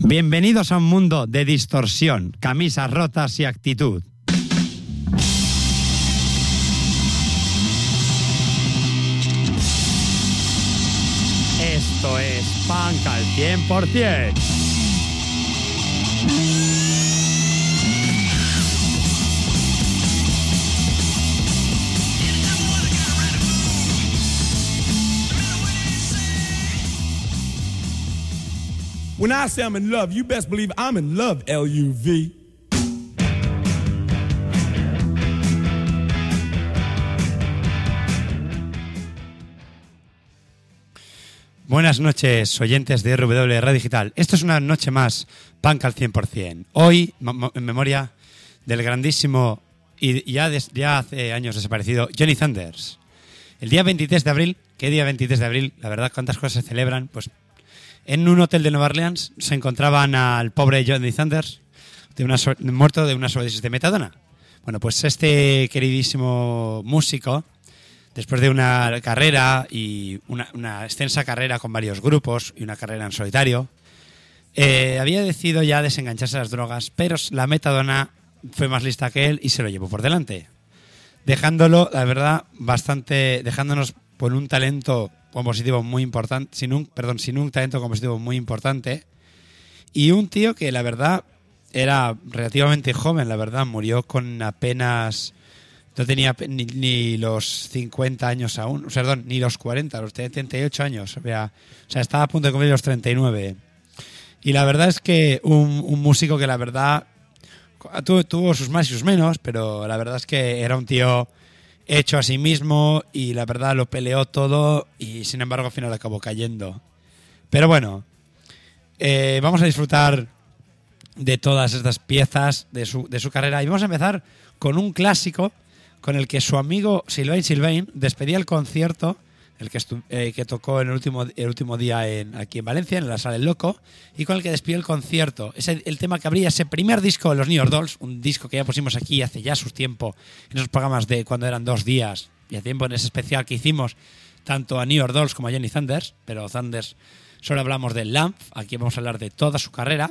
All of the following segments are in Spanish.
Bienvenidos a un mundo de distorsión, camisas rotas y actitud. Esto es punk al 100%. When I say I'm in love, you best believe I'm in love, L-U-V. Buenas noches, oyentes de RW Radio Digital. Esto es una noche más, punk al 100%. Hoy, en memoria del grandísimo y ya, des- ya hace años desaparecido Johnny Thunders. El día 23 de abril, ¿qué día 23 de abril? La verdad, ¿cuántas cosas se celebran? Pues en un hotel de Nueva Orleans se encontraban al pobre Johnny so- muerto de una sobredosis de metadona. Bueno, pues este queridísimo músico, después de una carrera y una, una extensa carrera con varios grupos y una carrera en solitario, eh, había decidido ya desengancharse de las drogas, pero la metadona fue más lista que él y se lo llevó por delante. Dejándolo, la verdad, bastante. dejándonos con un talento compositivo muy importante. Sin un, perdón, sin un talento compositivo muy importante. Y un tío que la verdad era relativamente joven, la verdad, murió con apenas. No tenía ni, ni los 50 años aún, perdón, ni los 40, los 38 años. O sea, estaba a punto de cumplir los 39. Y la verdad es que un, un músico que la verdad tuvo, tuvo sus más y sus menos, pero la verdad es que era un tío hecho a sí mismo y la verdad lo peleó todo y sin embargo al final acabó cayendo. Pero bueno, eh, vamos a disfrutar de todas estas piezas de su, de su carrera y vamos a empezar con un clásico con el que su amigo Sylvain Sylvain despedía el concierto el que, eh, que tocó en el último, el último día en, aquí en Valencia, en la Sala del Loco, y con el que despidió el concierto. Es el, el tema que abría ese primer disco de los New York Dolls, un disco que ya pusimos aquí hace ya sus tiempo, en esos programas de cuando eran dos días, y a tiempo en ese especial que hicimos tanto a New York Dolls como a Johnny Thunders, pero Thunders solo hablamos del Lamp, aquí vamos a hablar de toda su carrera,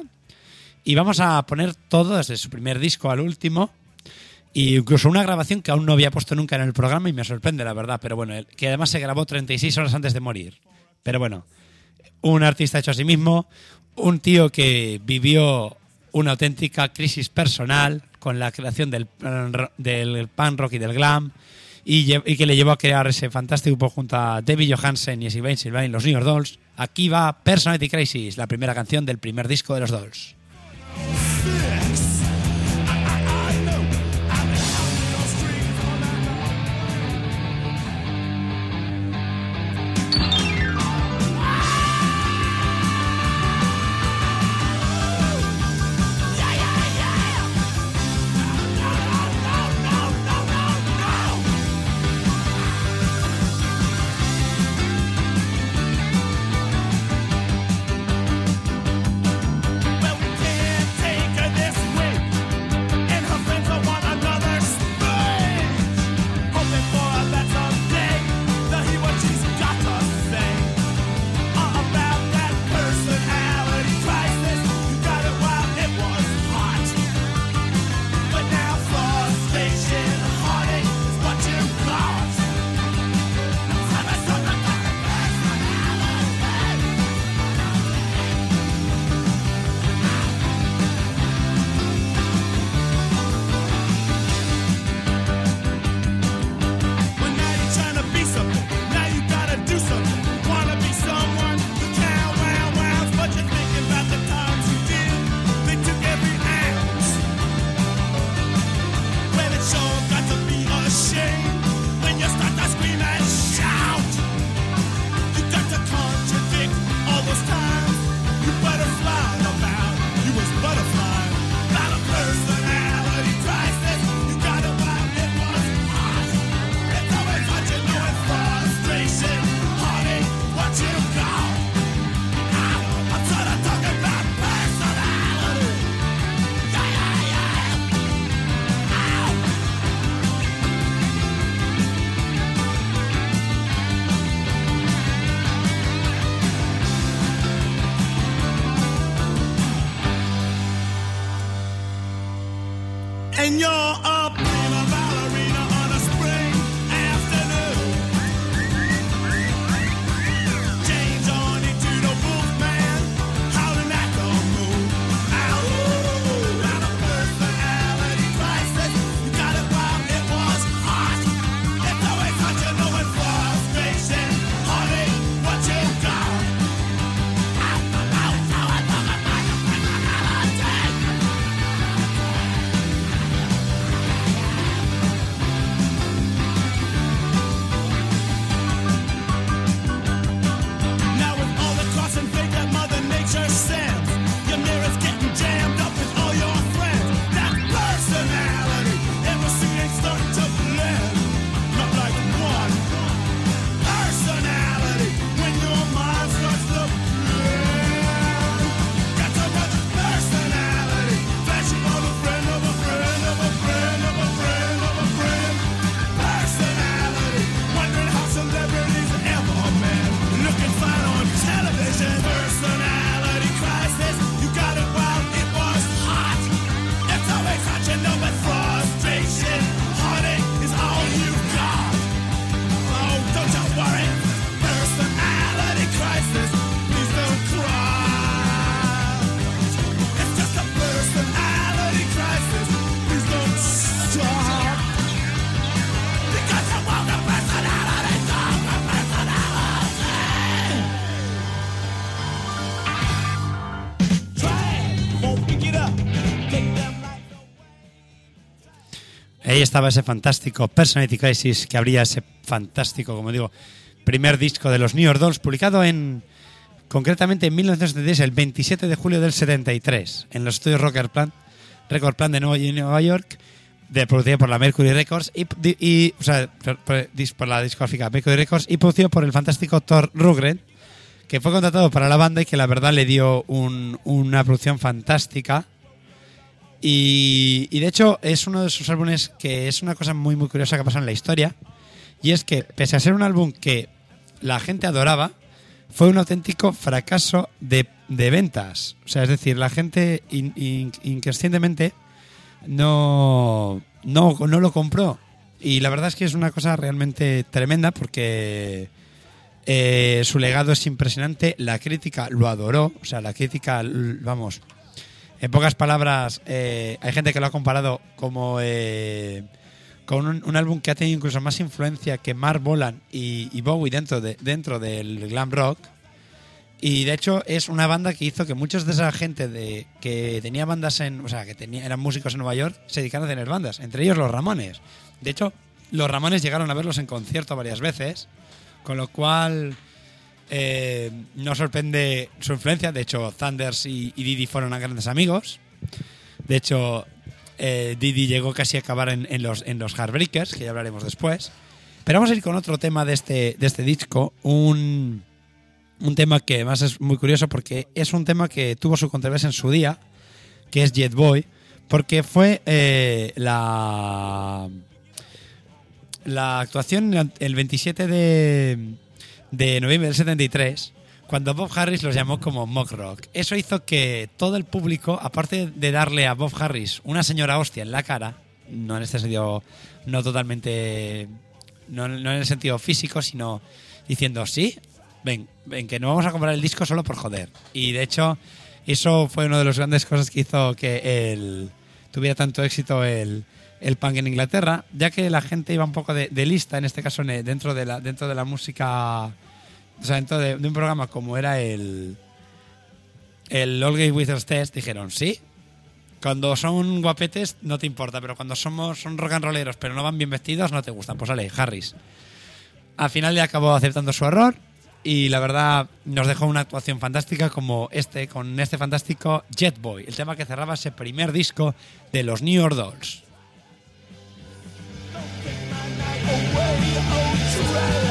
y vamos a poner todo desde su primer disco al último, y incluso una grabación que aún no había puesto nunca en el programa y me sorprende, la verdad. Pero bueno, que además se grabó 36 horas antes de morir. Pero bueno, un artista hecho a sí mismo, un tío que vivió una auténtica crisis personal con la creación del, del punk rock y del glam y que le llevó a crear ese fantástico grupo junto a David Johansen y Sylvain Sylvain, los New York Dolls. Aquí va Personality Crisis, la primera canción del primer disco de los Dolls. Ahí estaba ese fantástico Personality Crisis que habría ese fantástico, como digo, primer disco de los New York Dolls, publicado en concretamente en 1976, el 27 de julio del 73, en los estudios Rocker Plant, Record Plant de Nueva York, de, producido por la Mercury Records y, y- o sea, por la discográfica Mercury Records y producido por el fantástico Thor Rugren, que fue contratado para la banda y que la verdad le dio un- una producción fantástica. Y, y de hecho es uno de sus álbumes que es una cosa muy muy curiosa que ha pasado en la historia. Y es que pese a ser un álbum que la gente adoraba, fue un auténtico fracaso de, de ventas. O sea, es decir, la gente in- in- inconscientemente no, no, no lo compró. Y la verdad es que es una cosa realmente tremenda porque eh, su legado es impresionante. La crítica lo adoró. O sea, la crítica, vamos, en pocas palabras, eh, hay gente que lo ha comparado como eh, con un, álbum que ha tenido incluso más influencia que Mark Bolan y, Bowie dentro, de, dentro del glam rock. Y de hecho es una banda que hizo que muchos de esa gente de, que tenía bandas en, o sea, que tenía, eran músicos en Nueva York, se dedicaron a tener bandas, entre ellos los Ramones. De hecho, los Ramones llegaron a verlos en concierto varias veces, con lo cual eh, no sorprende su influencia. De hecho, Thunders y, y Didi fueron grandes amigos. De hecho, eh, Didi llegó casi a acabar en, los, en los Heartbreakers, que ya hablaremos después. Pero vamos a ir con otro tema de este, este disco, un, un tema que además es muy curioso porque es un tema que tuvo su controversia en su día, que es Jet Boy, porque fue eh, la, la actuación el 27 de, de noviembre del 73, cuando Bob Harris los llamó como mock rock. Eso hizo que todo el público, aparte de darle a Bob Harris una señora hostia en la cara, no en este sentido, no totalmente, no, en el sentido físico, sino diciendo, sí, ven, ven, que no vamos a comprar el disco solo por joder. Y de hecho, eso fue una de las grandes cosas que hizo que el, tuviera tanto éxito el, el punk en Inglaterra, ya que la gente iba un poco de, lista, en este caso en- dentro de la, dentro de la música, o sea, dentro de, un programa como era el, el All Gay Withers Test, dijeron, sí, cuando son guapetes no te importa, pero cuando somos son rock and rolleros pero no van bien vestidos no te gustan. Pues sale, Harris. Al final le acabó aceptando su error y la verdad nos dejó una actuación fantástica como este, con este fantástico Jet Boy, el tema que cerraba ese primer disco de los New York Dolls. You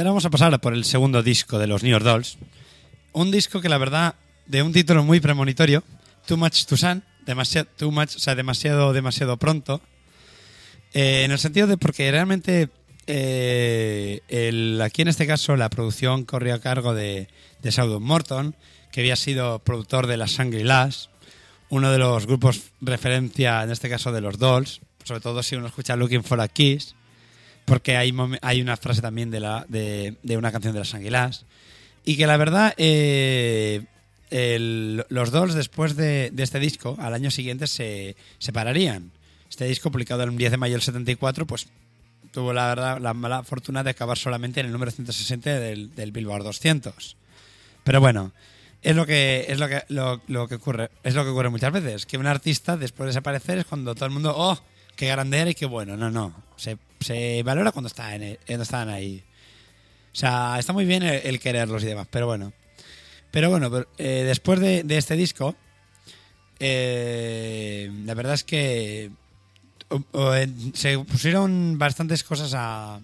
ahora vamos a pasar por el segundo disco de los New York Dolls. Un disco que la verdad, de un título muy premonitorio, Too Much to Sun, demasiado, too much, o sea, demasiado, demasiado pronto. Eh, en el sentido de porque realmente eh, aquí en este caso la producción corrió a cargo de, de Saudon Morton, que había sido productor de las Shangri-Las, uno de los grupos referencia, en este caso de los Dolls, sobre todo si uno escucha Looking for a Kiss, porque hay, hay una frase también de, la, de, de una canción de las Anguilas. Y que la verdad, eh, el- los Dolls después de, de este disco, al año siguiente se separarían. Este disco, publicado el 10 de mayo del 74, pues tuvo la verdad la mala fortuna de acabar solamente en el número 160 del, del Billboard 200. Pero bueno, es lo que es lo que lo, lo que ocurre, es lo que ocurre muchas veces, que un artista después de desaparecer es cuando todo el mundo, "Oh, qué grande era y qué bueno." No, no, se, se valora cuando están ahí. O sea, está muy bien el, quererlos y demás, pero bueno. Pero bueno, eh, después de, este disco, eh, la verdad es que eh, se pusieron bastantes cosas a,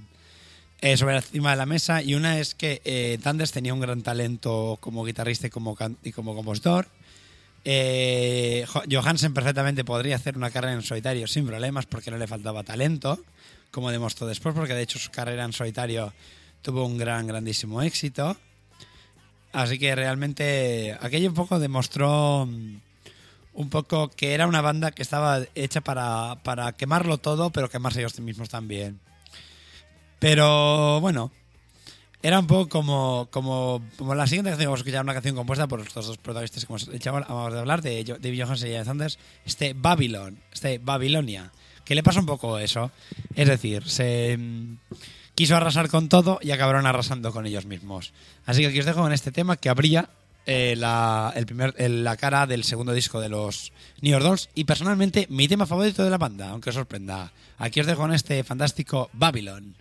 eh, sobre encima de la mesa y una es que eh, Thunders tenía un gran talento como guitarrista y como, y como compositor. Eh, Jo- Johansen perfectamente podría hacer una carrera en solitario sin problemas porque no le faltaba talento, como demostró después, porque de hecho su carrera en solitario tuvo un gran, grandísimo éxito. Así que realmente aquello un poco demostró mm, un poco que era una banda que estaba hecha para, para quemarlo todo, pero quemarse ellos mismos también. Pero bueno, era un poco como, como, como la siguiente canción que vamos a escuchar, una canción compuesta por estos dos protagonistas que hemos hecho, acabamos de hablar, de David Johansen y Sanders, este Babylon, este Babilonia, que le pasa un poco eso. Es decir, se mm, quiso arrasar con todo y acabaron arrasando con ellos mismos. Así que aquí os dejo con este tema que abría eh, la, el primer, la cara del segundo disco de los New York y personalmente mi tema favorito de la banda, aunque os sorprenda. Aquí os dejo con este fantástico Babylon.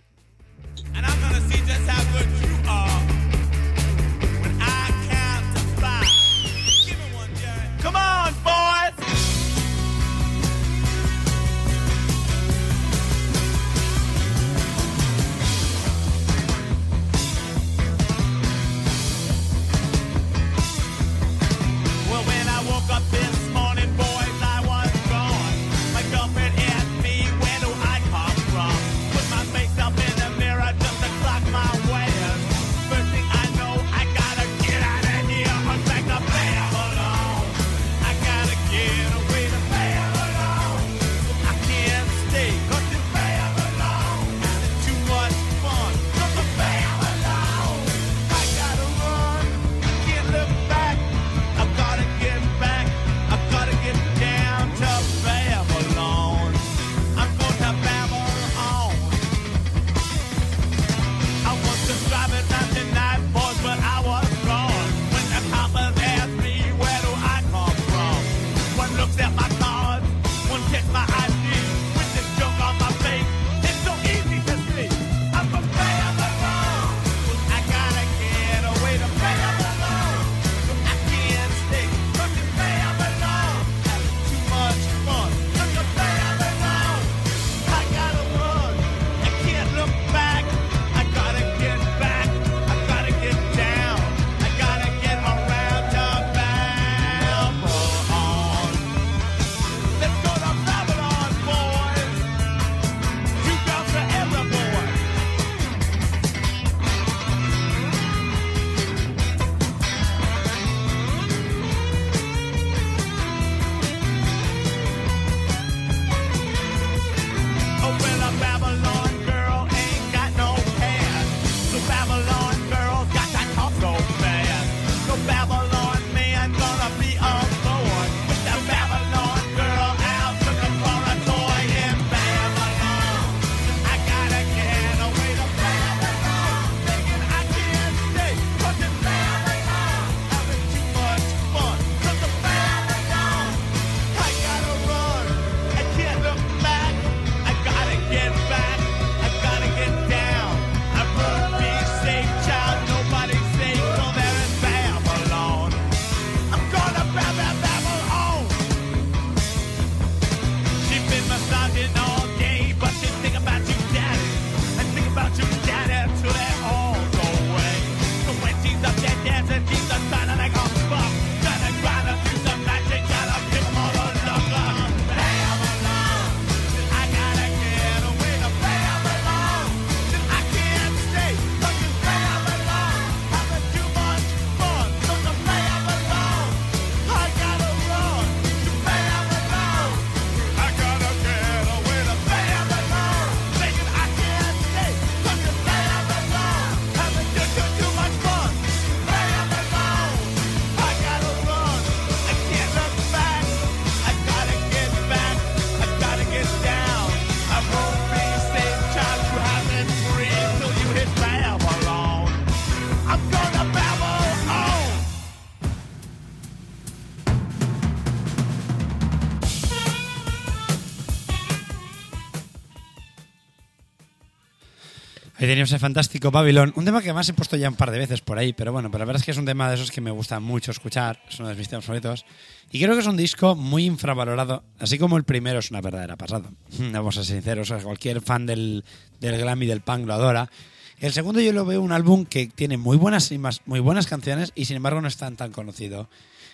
Teníamos el fantástico Babylon, un tema que además he puesto ya un par de veces por ahí, pero bueno, pero la verdad es que es un tema de esos que me gusta mucho escuchar, es uno de mis temas favoritos. Y creo que es un disco muy infravalorado, así como el primero es una verdadera pasada. Vamos a ser sinceros, cualquier fan del, del glam y del punk lo adora. El segundo yo lo veo un álbum que tiene muy buenas, muy buenas canciones y sin embargo no es tan, tan conocido.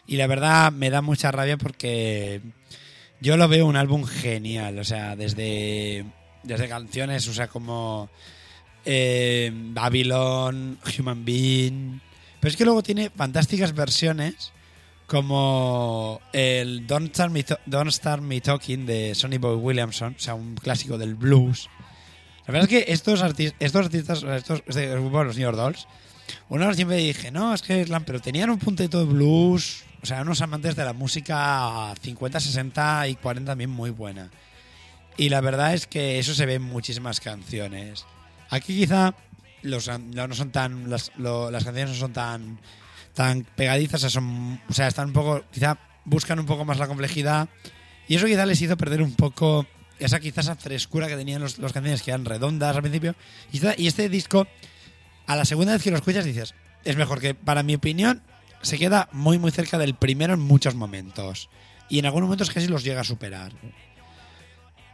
Y la verdad me da mucha rabia porque yo lo veo un álbum genial, o sea, desde, desde canciones, o sea, como eh, Babylon, Human Being. Pero es que luego tiene fantásticas versiones como el Don't Start Me, Don't Start Me Talking de Sonny Boy Williamson, o sea, un clásico del blues. La verdad es que estos, artis- estos artistas, estos, este los New York Dolls, uno siempre dije, no, es que pero tenían un puntito de blues, o sea, unos amantes de la música 50, 60 y 40 también muy buena. Y la verdad es que eso se ve en muchísimas canciones. Aquí quizá los, no son tan las, las canciones no son tan tan pegadizas, o sea, están un poco, quizá buscan un poco más la complejidad y eso quizá les hizo perder un poco esa quizás frescura que tenían los, los canciones que eran redondas al principio. Y, y este disco a la segunda vez que lo escuchas dices es mejor que para mi opinión se queda muy muy cerca del primero en muchos momentos y en algunos momentos casi los llega a superar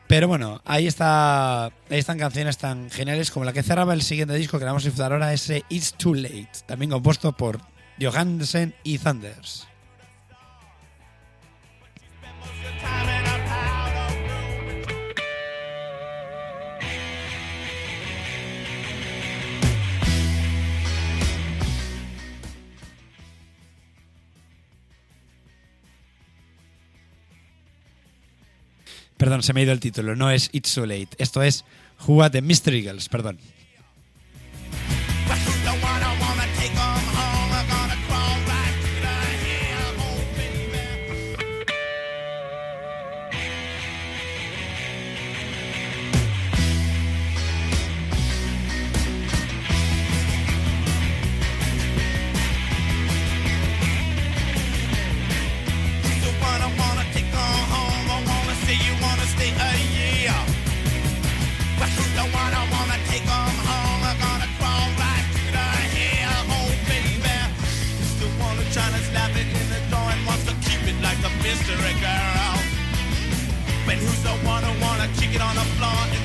pero bueno, ahí está ahí están canciones tan geniales como la que cerraba el siguiente disco que vamos a disfrutar ahora, ese It's Too Late, también compuesto por Johansen y Thunders. Perdón, se me ha ido el título, no es It's Too Late, esto es Who Are the Mystery Girls, perdón. But who's the one who wanna kick it on the floor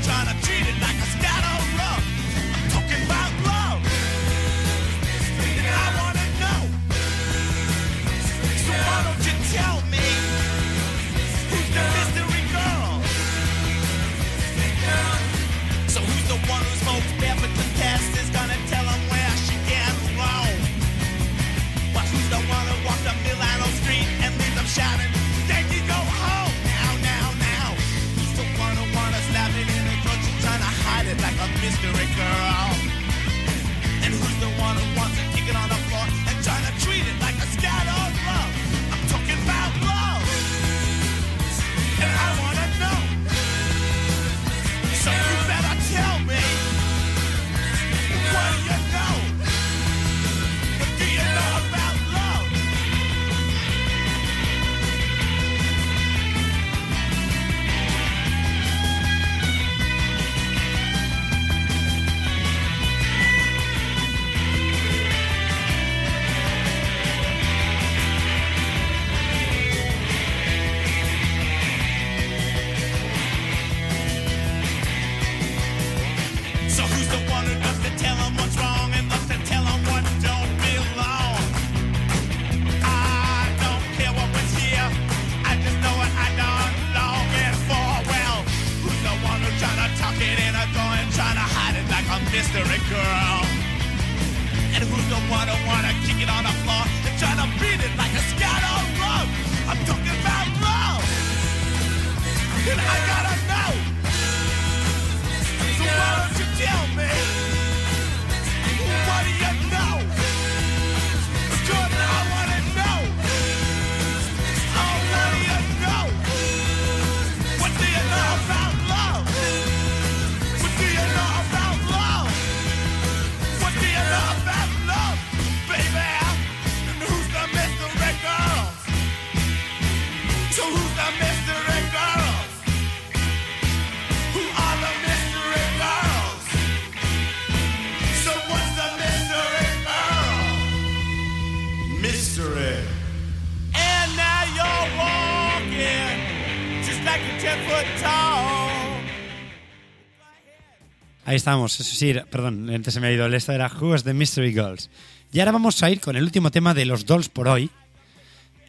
Ahí estamos. Eso sí, perdón, antes se me ha ido. Esta era Who's the Mystery Girls. Y ahora vamos a ir con el último tema de los Dolls por hoy.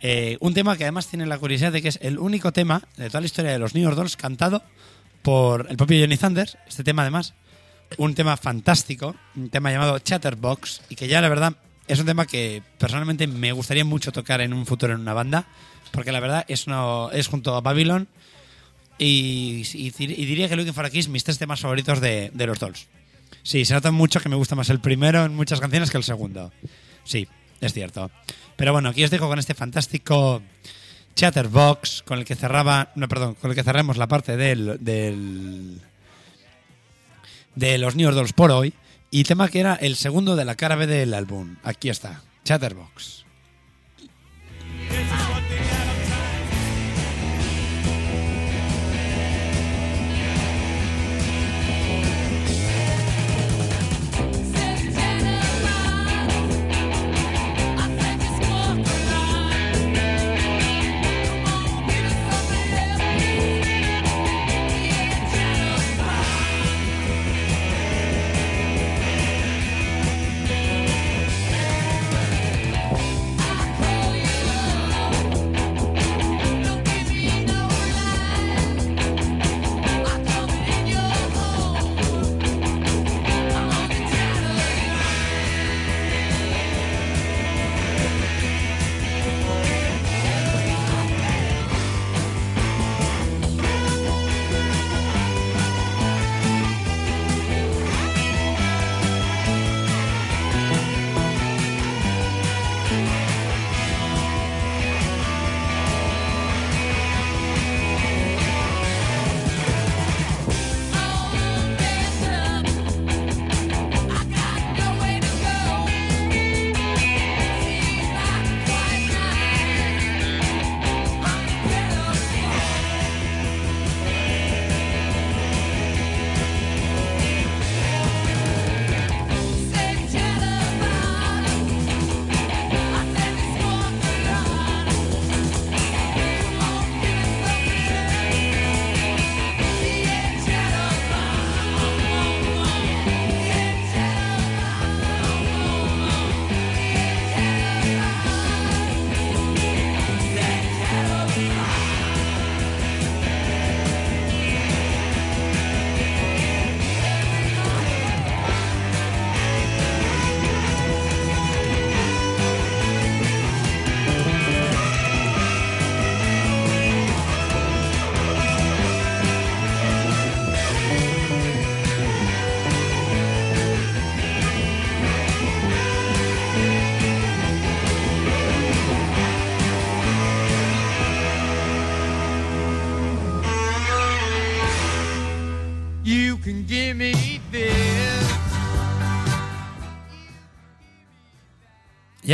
Eh, un tema que además tiene la curiosidad de que es el único tema de toda la historia de los New York Dolls cantado por el propio Johnny Thunders. Este tema además, un tema fantástico, un tema llamado Chatterbox y que ya la verdad es un tema que personalmente me gustaría mucho tocar en un futuro en una banda, porque la verdad es, uno, es junto a Babylon y, diría que Looking for a Kiss mis tres temas favoritos de, los Dolls. Sí, se nota mucho que me gusta más el primero en muchas canciones que el segundo. Sí, es cierto. Pero bueno, aquí os dejo con este fantástico Chatterbox con el que cerraba, no, perdón, con el que cerramos la parte del, de los New Dolls por hoy y tema que era el segundo de la cara B del álbum. Aquí está, Chatterbox.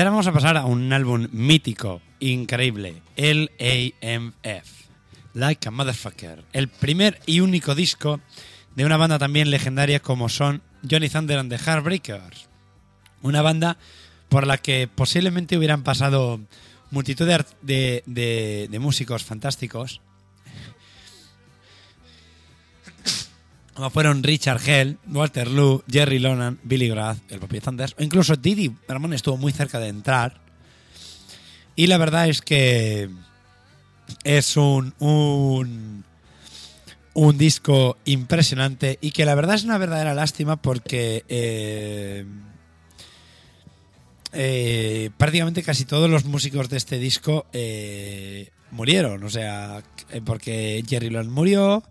Ahora vamos a pasar a un álbum mítico, increíble, el Like a Motherfucker, el primer y único disco de una banda también legendaria como son Johnny Thunder and the Heartbreakers, una banda por la que posiblemente hubieran pasado multitud de músicos fantásticos, como fueron Richard Hell, Walter Lou, Jerry Lonan, Billy Grath, el propio Thunders, o incluso Didi Ramón estuvo muy cerca de entrar. Y la verdad es que es un, un, un disco impresionante y que la verdad es una verdadera lástima porque eh, eh, prácticamente casi todos los músicos de este disco eh, murieron. O sea, porque Jerry Lonan murió,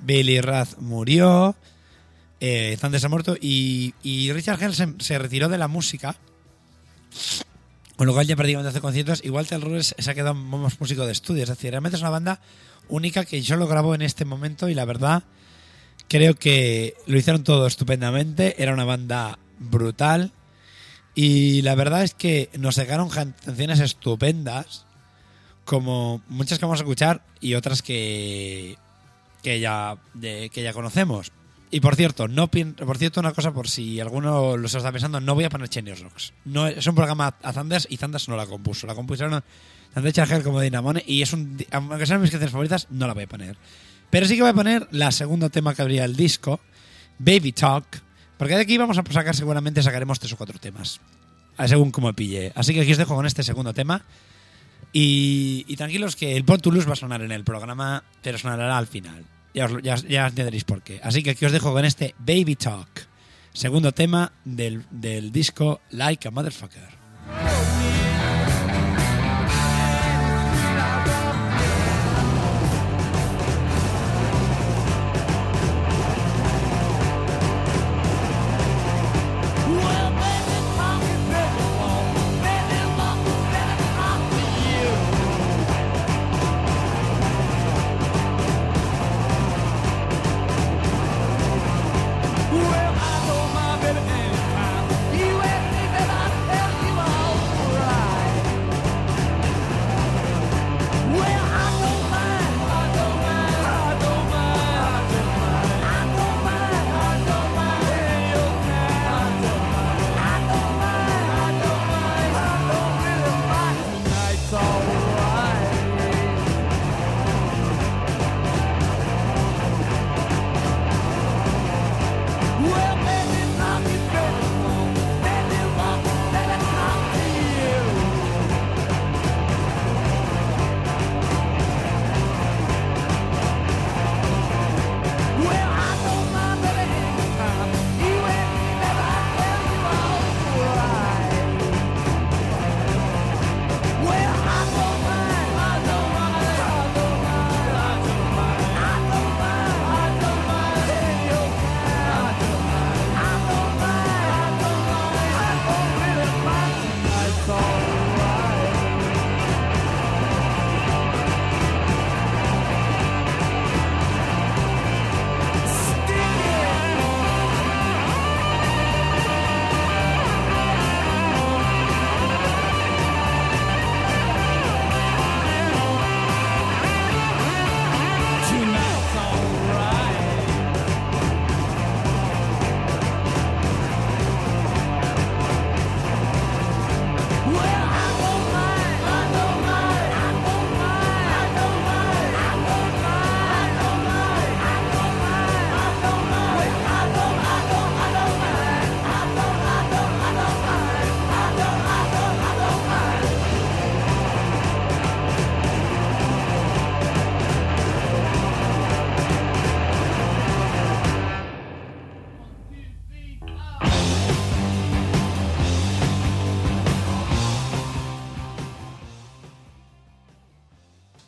Billy Rath murió, eh, Thunder se ha muerto y, y Richard Hell se, retiró de la música. Con lo cual ya prácticamente hace conciertos. Y Walter Rures se ha quedado más músico de estudio. Es decir, realmente es una banda única que yo lo grabo en este momento y la verdad creo que lo hicieron todo estupendamente. Era una banda brutal. Y la verdad es que nos sacaron canciones estupendas. Como muchas que vamos a escuchar y otras que, que, ya, que ya conocemos. Y por cierto, no por cierto, una cosa por si alguno lo está pensando, no voy a poner Cheney Rocks. No, es un programa a Thunders y Thunders no la compuso. La compusieron tanto Charger como Dinamone y es un aunque sean mis canciones favoritas, no la voy a poner. Pero sí que voy a poner la segundo tema que habría el disco, Baby Talk, porque de aquí vamos a sacar seguramente sacaremos tres o cuatro temas, según como pille. Así que aquí os dejo con este segundo tema. Y, tranquilos que el Pont Toulouse va a sonar en el programa, pero sonará al final. Ya, os ya entenderéis por qué. Así que aquí os dejo con este Baby Talk, segundo tema del, del disco Like a Motherfucker.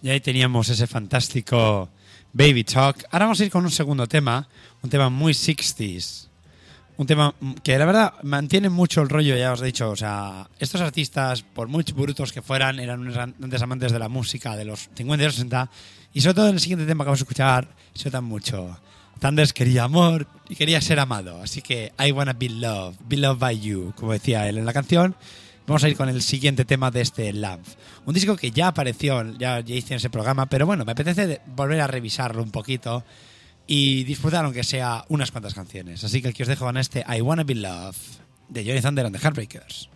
Y ahí teníamos ese fantástico Baby Talk. Ahora vamos a ir con un segundo tema, un tema muy 60s. Un tema que la verdad mantiene mucho el rollo, ya os he dicho. O sea, estos artistas, por muy brutos que fueran, eran unos grandes amantes de la música de los 50 y los 60. Y sobre todo en el siguiente tema que vamos a escuchar, se notan mucho. Thunders quería amor y quería ser amado. Así que I wanna be loved, be loved by you, como decía él en la canción. Vamos a ir con el siguiente tema de este Lamp. Un disco que ya apareció, ya, ya hice en ese programa, pero bueno, me apetece volver a revisarlo un poquito y disfrutar aunque sea unas cuantas canciones. Así que aquí os dejo con este I Wanna Be Loved de Johnny Thunder and the Heartbreakers.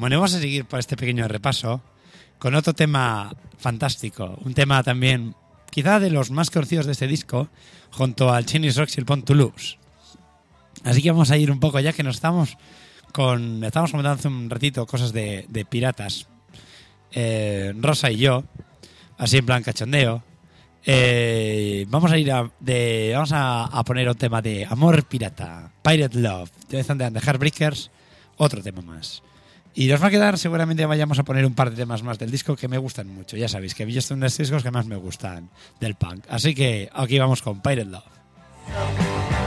Bueno, vamos a seguir por este pequeño repaso con otro tema fantástico. Un tema también, quizá de los más conocidos de este disco, junto al Chinese Rock y el Pont Toulouse. Así que vamos a ir un poco, ya que nos estamos con. Estábamos comentando hace un ratito cosas de, piratas. Eh, Rosa y yo, así en plan cachondeo. Eh, vamos a ir a, vamos a, poner un tema de amor pirata, Pirate Love, de The Heartbreakers, otro tema más. Y nos va a quedar, seguramente vayamos a poner un par de temas más del disco que me gustan mucho. Ya sabéis que yo son los discos que más me gustan del punk. Así que aquí vamos con Pirate Love.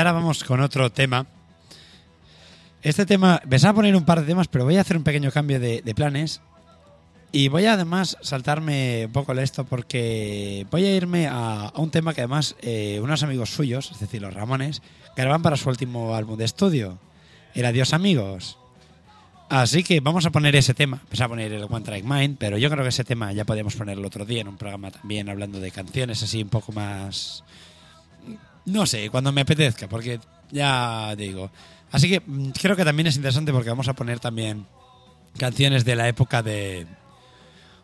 Ahora vamos con otro tema. Este tema, pensaba poner un par de temas, pero voy a hacer un pequeño cambio de, de planes. Y voy a además saltarme un poco esto porque voy a irme a, a un tema que además eh, unos amigos suyos, es decir, los Ramones, graban para su último álbum de estudio. El Adiós Amigos. Así que vamos a poner ese tema. Vamos a poner el One Track Mind, pero yo creo que ese tema ya podíamos ponerlo otro día en un programa también hablando de canciones así un poco más... No sé, cuando me apetezca, porque ya digo. Así que mm, creo que también es interesante porque vamos a poner también canciones de la época de,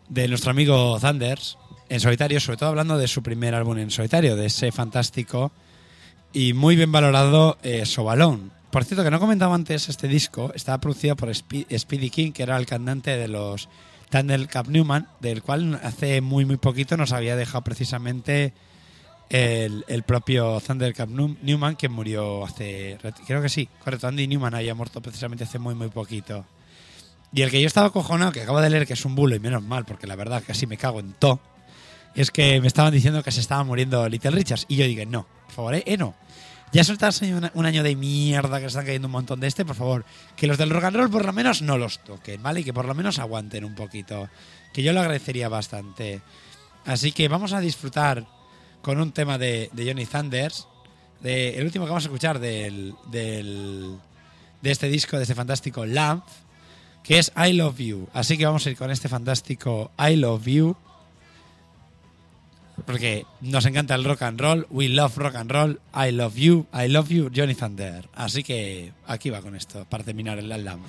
de nuestro amigo Thunders en solitario, sobre todo hablando de su primer álbum en solitario, de ese fantástico y muy bien valorado eh, Sobalón. Por cierto, que no comentaba antes, este disco estaba producido por Spe- Speedy King, que era el cantante de los Thunder Cap Newman, del cual hace muy muy poquito nos había dejado precisamente el, el propio Thundercat Nu- Newman, que murió hace. Creo que sí, correcto. Andy Newman había muerto precisamente hace muy, muy poquito. Y el que yo estaba cojonado, que acabo de leer que es un bulo, y menos mal, porque la verdad casi me cago en todo, es que me estaban diciendo que se estaba muriendo Little Richards. Y yo dije, no, por favor, eh, eh, no. Ya soltarse un, un año de mierda que se están cayendo un montón de este, por favor, que los del rock and roll por lo menos no los toquen, ¿vale? Y que por lo menos aguanten un poquito. Que yo lo agradecería bastante. Así que vamos a disfrutar con un tema de, Johnny Thunders. De, el último que vamos a escuchar del, del- de este disco, de este fantástico Lamp, que es I Love You. Así que vamos a ir con este fantástico I Love You. Porque nos encanta el rock and roll. We love rock and roll. I love you. I love you, Johnny Thunder. Así que aquí va con esto, para terminar el Lamp.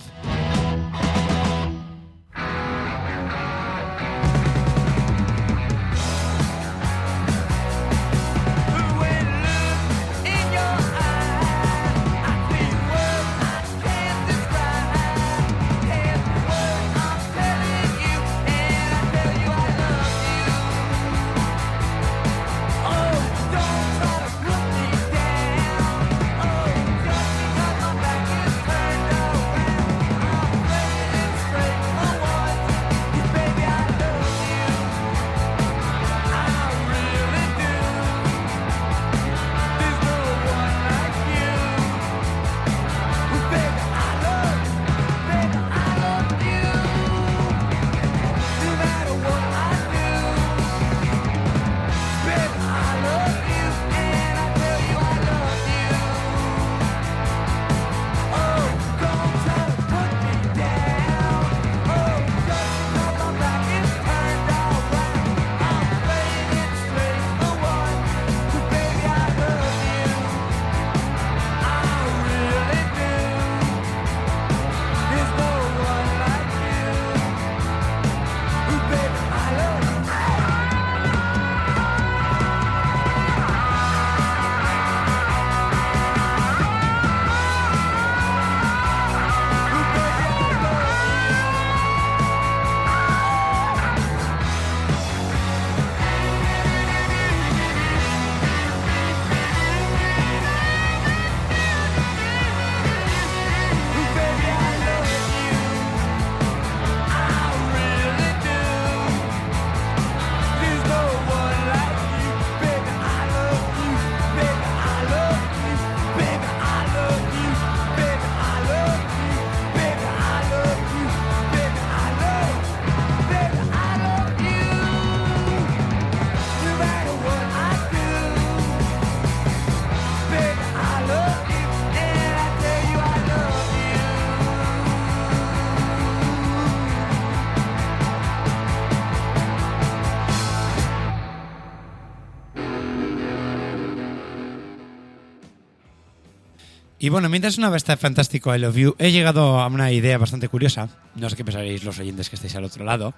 Y bueno, mientras sonaba este fantástico I Love You, he llegado a una idea bastante curiosa. No sé qué pensaréis los oyentes que estáis al otro lado.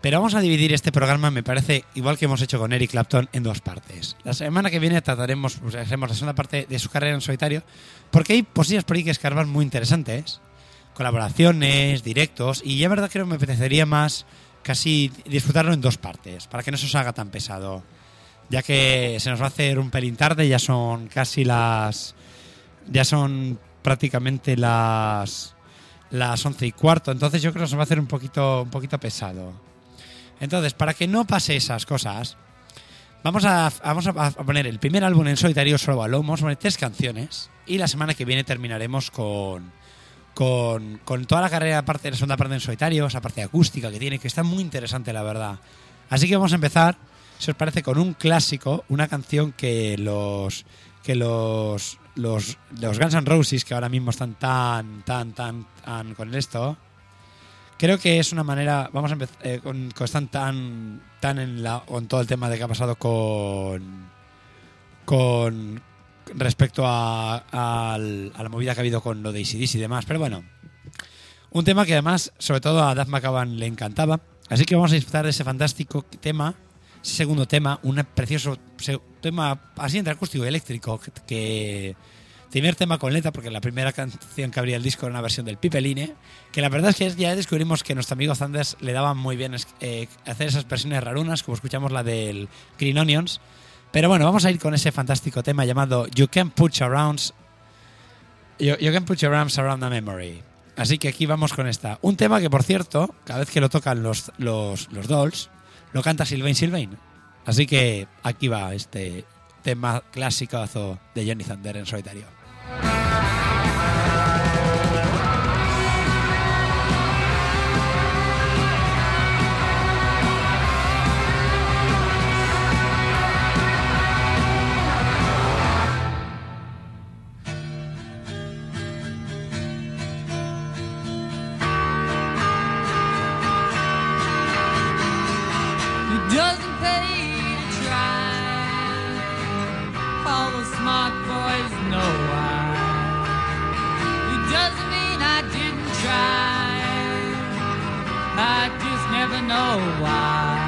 Pero vamos a dividir este programa, me parece, igual que hemos hecho con Eric Clapton, en dos partes. La semana que viene trataremos, pues, haremos la segunda parte de su carrera en solitario, porque hay posillas por que escarbar muy interesantes. Colaboraciones, directos, y ya verdad creo que me apetecería más casi disfrutarlo en dos partes, para que no se os haga tan pesado. Ya que se nos va a hacer un pelín tarde, ya son casi las ya son prácticamente las las once y cuarto, entonces yo creo que se va a hacer un poquito un poquito pesado. Entonces, para que no pase esas cosas, vamos a vamos a, poner el primer álbum en solitario solo a Lomo, vamos a poner tres canciones y la semana que viene terminaremos con con, con toda la carrera aparte de la segunda parte en solitario, esa parte acústica que tiene, que está muy interesante, la verdad. Así que vamos a empezar, si os parece, con un clásico, una canción que los que los los, los Guns N' Roses, que ahora mismo están tan, tan, tan, tan con esto, creo que es una manera, vamos a empezar, eh, con, con- están tan, tan en la, con todo el tema de que ha pasado con, con respecto a, a la movida que ha habido con lo de ACDC y demás, pero bueno, un tema que además, sobre todo a Duff McCaban le encantaba, así que vamos a disfrutar de ese fantástico tema, segundo tema, un precioso tema así entre acústico y eléctrico, que- primer tema con letra, porque la primera canción que abría el disco era una versión del Pipeline, que la verdad es que ya descubrimos que nuestro amigo Sanders le daba muy bien eh, hacer esas versiones rarunas, como escuchamos la del Green Onions. Pero bueno, vamos a ir con ese fantástico tema llamado You Can Put Your Arms, you, You Can Put Your Arms Around a Memory. Así que aquí vamos con esta. Un tema que, por cierto, cada vez que lo tocan los, los, los Dolls, lo canta Sylvain Sylvain. Así que aquí va este tema clásico de Johnny Thunder en solitario. really know why.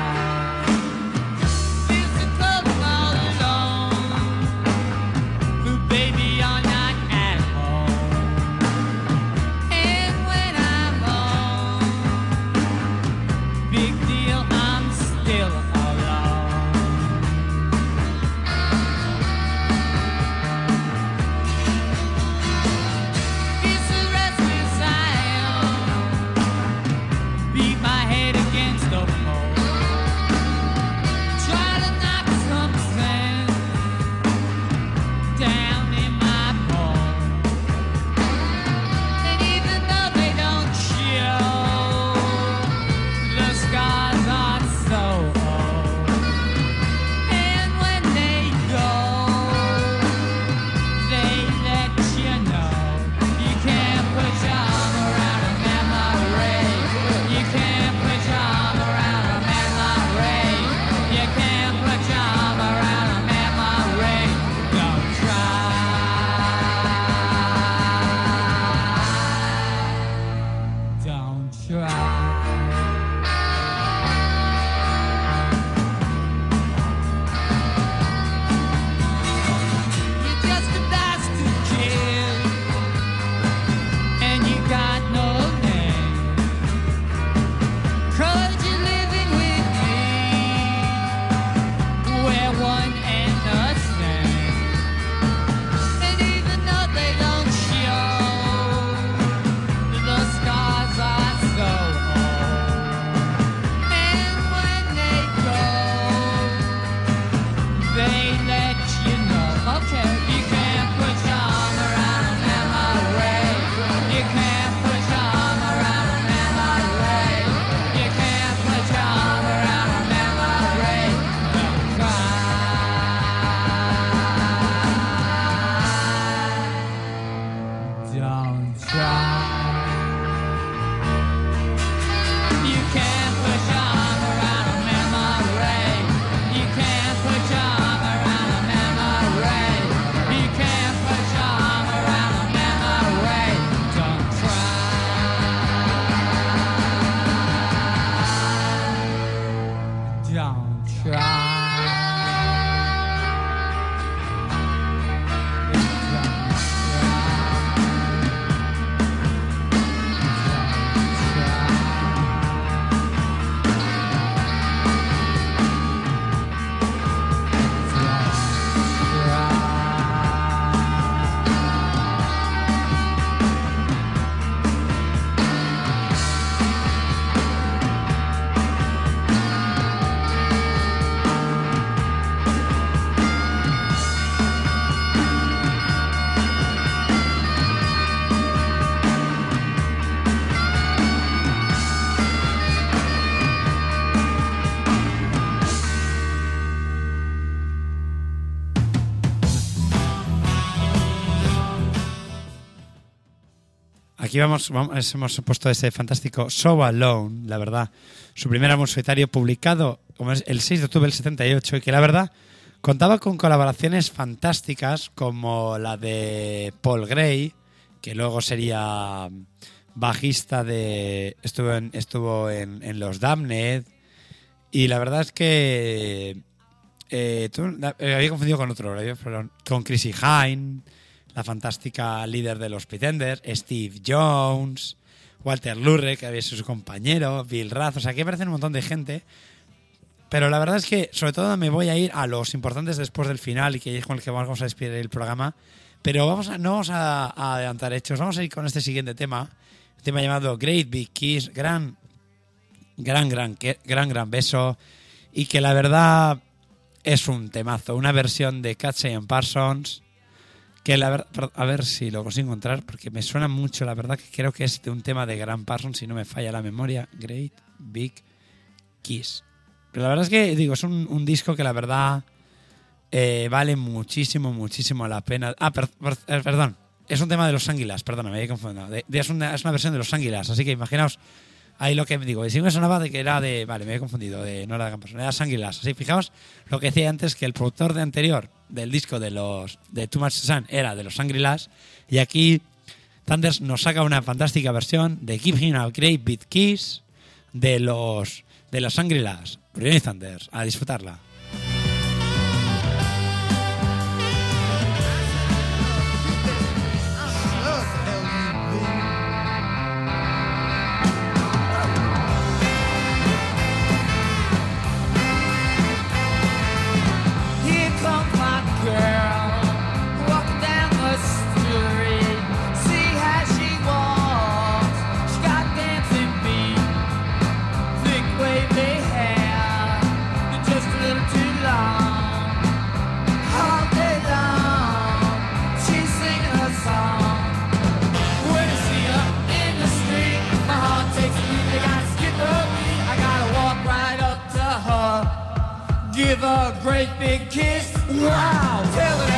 Vamos, hemos puesto ese fantástico So Alone, la verdad. Su primer álbum solitario publicado como es, el 6 de octubre del 78 y que la verdad contaba con colaboraciones fantásticas como la de Paul Gray, que luego sería bajista de... estuvo en, estuvo en, Los Damned y la verdad es que... eh, eh, había confundido con otro, con Chrissy Hine, la fantástica líder de los Pretenders, Steve Jones, Walter Lurre, que había sido su compañero, Bill Rath, o sea, aquí aparecen un montón de gente. Pero la verdad es que, sobre todo, me voy a ir a los importantes después del final y que es con el que vamos a despedir el programa. Pero vamos a, no vamos a, a adelantar hechos, vamos a ir con este siguiente tema, un tema llamado Great Big Kiss, gran, gran, gran, gran, gran beso, y que la verdad es un temazo, una versión de Catsey and Parsons, que la verdad, a ver si lo consigo encontrar, porque me suena mucho, la verdad que creo que es de un tema de Gran Parsons, si no me falla la memoria, Great Big Kiss. Pero la verdad es que, digo, es un, un disco que la verdad eh, vale muchísimo, muchísimo la pena. Ah, per- per- eh, perdón, es un tema de los Ánguilas, perdona, me había confundido. De- de- es, una, es una versión de los Ánguilas, así que imaginaos ahí lo que digo. Y si me sonaba de que era de. Vale, me había confundido, de, no era de Gran Parsons, era Las Ánguilas. Así, fijaos lo que decía antes, que el productor de anterior del disco de los de Too Much Sun era de los Ánguilas, y aquí Thunders nos saca una fantástica versión de Give Him a Great Big Kiss de los de los Shangri-Las. Brian Thunders, a disfrutarla. Give a great big kiss. Wow! Tell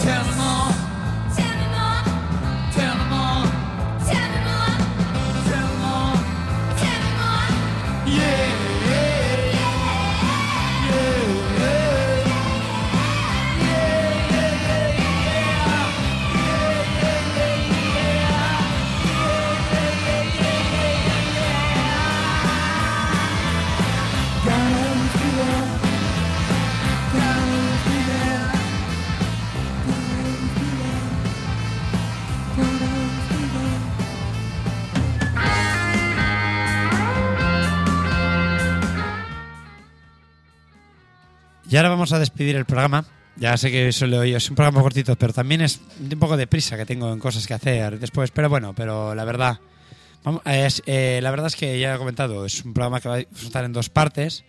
Tell Y ahora vamos a despedir el programa. Ya sé que eso lo oí, es un programa cortito, pero también es un poco de prisa que tengo en cosas que hacer después. Pero bueno, pero la verdad, es, eh, la verdad es que ya he comentado, es un programa que va a disfrutar en dos partes.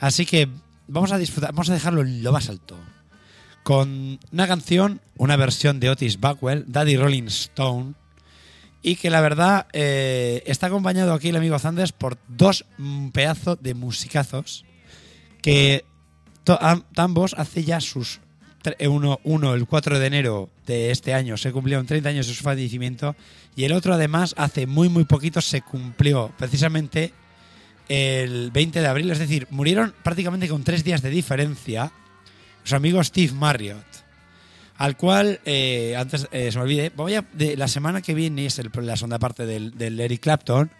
Así que vamos a disfrutar, vamos a dejarlo en lo más alto. Con una canción, una versión de Otis Backwell, Daddy Rolling Stone, y que la verdad eh, está acompañado aquí el amigo Zanders por dos mm, pedazos de musicazos que ambos hace ya sus eh, uno, uno el 4 de enero de este año. Se cumplieron 30 años de su fallecimiento y el otro además hace muy muy poquito se cumplió precisamente el 20 de abril, es decir, murieron prácticamente con tres días de diferencia su amigo Steve Marriott al cual, eh, antes eh, se me olvide, voy a, de, la semana que viene es el- la segunda parte del, del Eric Clapton,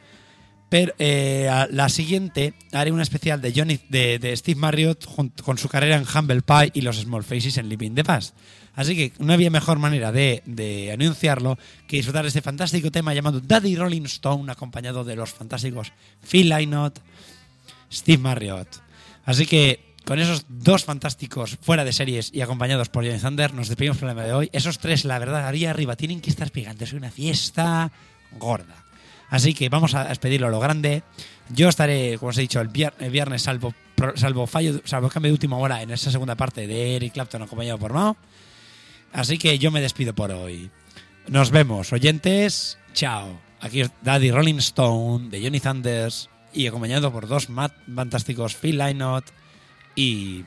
pero eh, la siguiente haré un especial de Johnny, de, Steve Marriott con su carrera en Humble Pie y los Small Faces en Living the Past. Así que no había mejor manera de, anunciarlo que disfrutar de este fantástico tema llamado Daddy Rolling Stone, acompañado de los fantásticos Phil Lynott, Steve Marriott. Así que con esos dos fantásticos fuera de series y acompañados por Johnny Thunder, nos despedimos por el programa de hoy. Esos tres, la verdad, ahí arriba tienen que estar pegando. Es una fiesta gorda. Así que vamos a despedirlo a lo grande. Yo estaré, como os he dicho, el, vier- el viernes, salvo, salvo fallo, salvo cambio de última hora, en esa segunda parte de Eric Clapton acompañado por Mao. Así que yo me despido por hoy. Nos vemos, oyentes. Chao. Aquí es Daddy Rolling Stone de Johnny Thunders y acompañado por dos fantásticos Phil Lynott y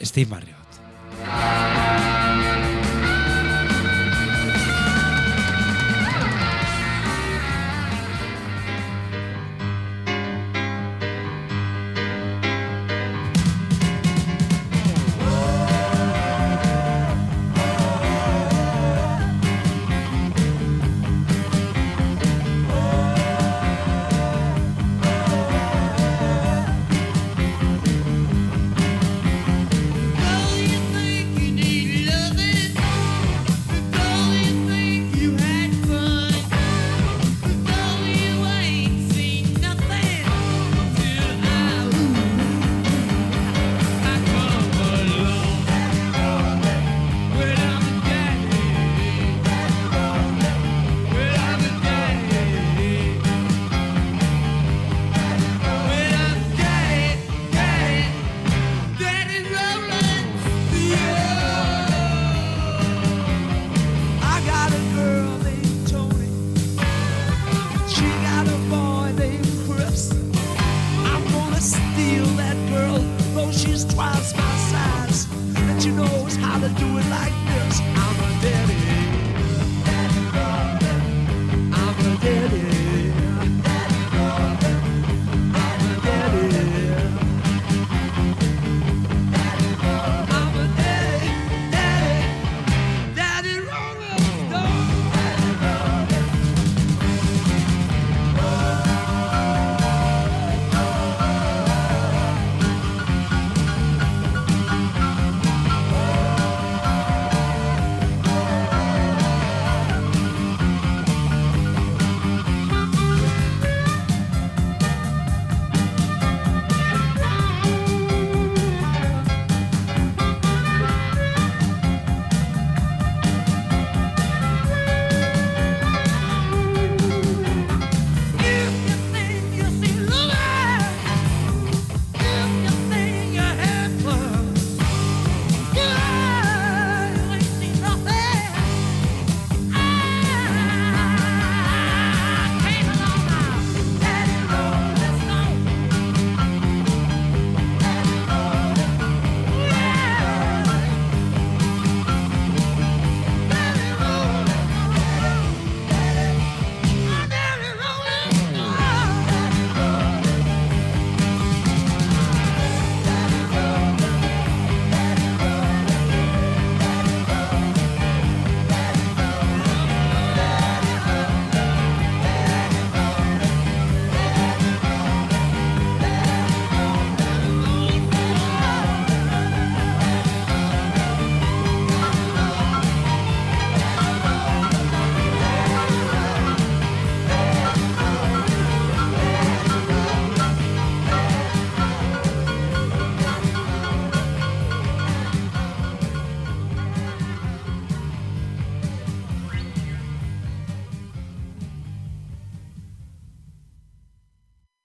Steve Marriott.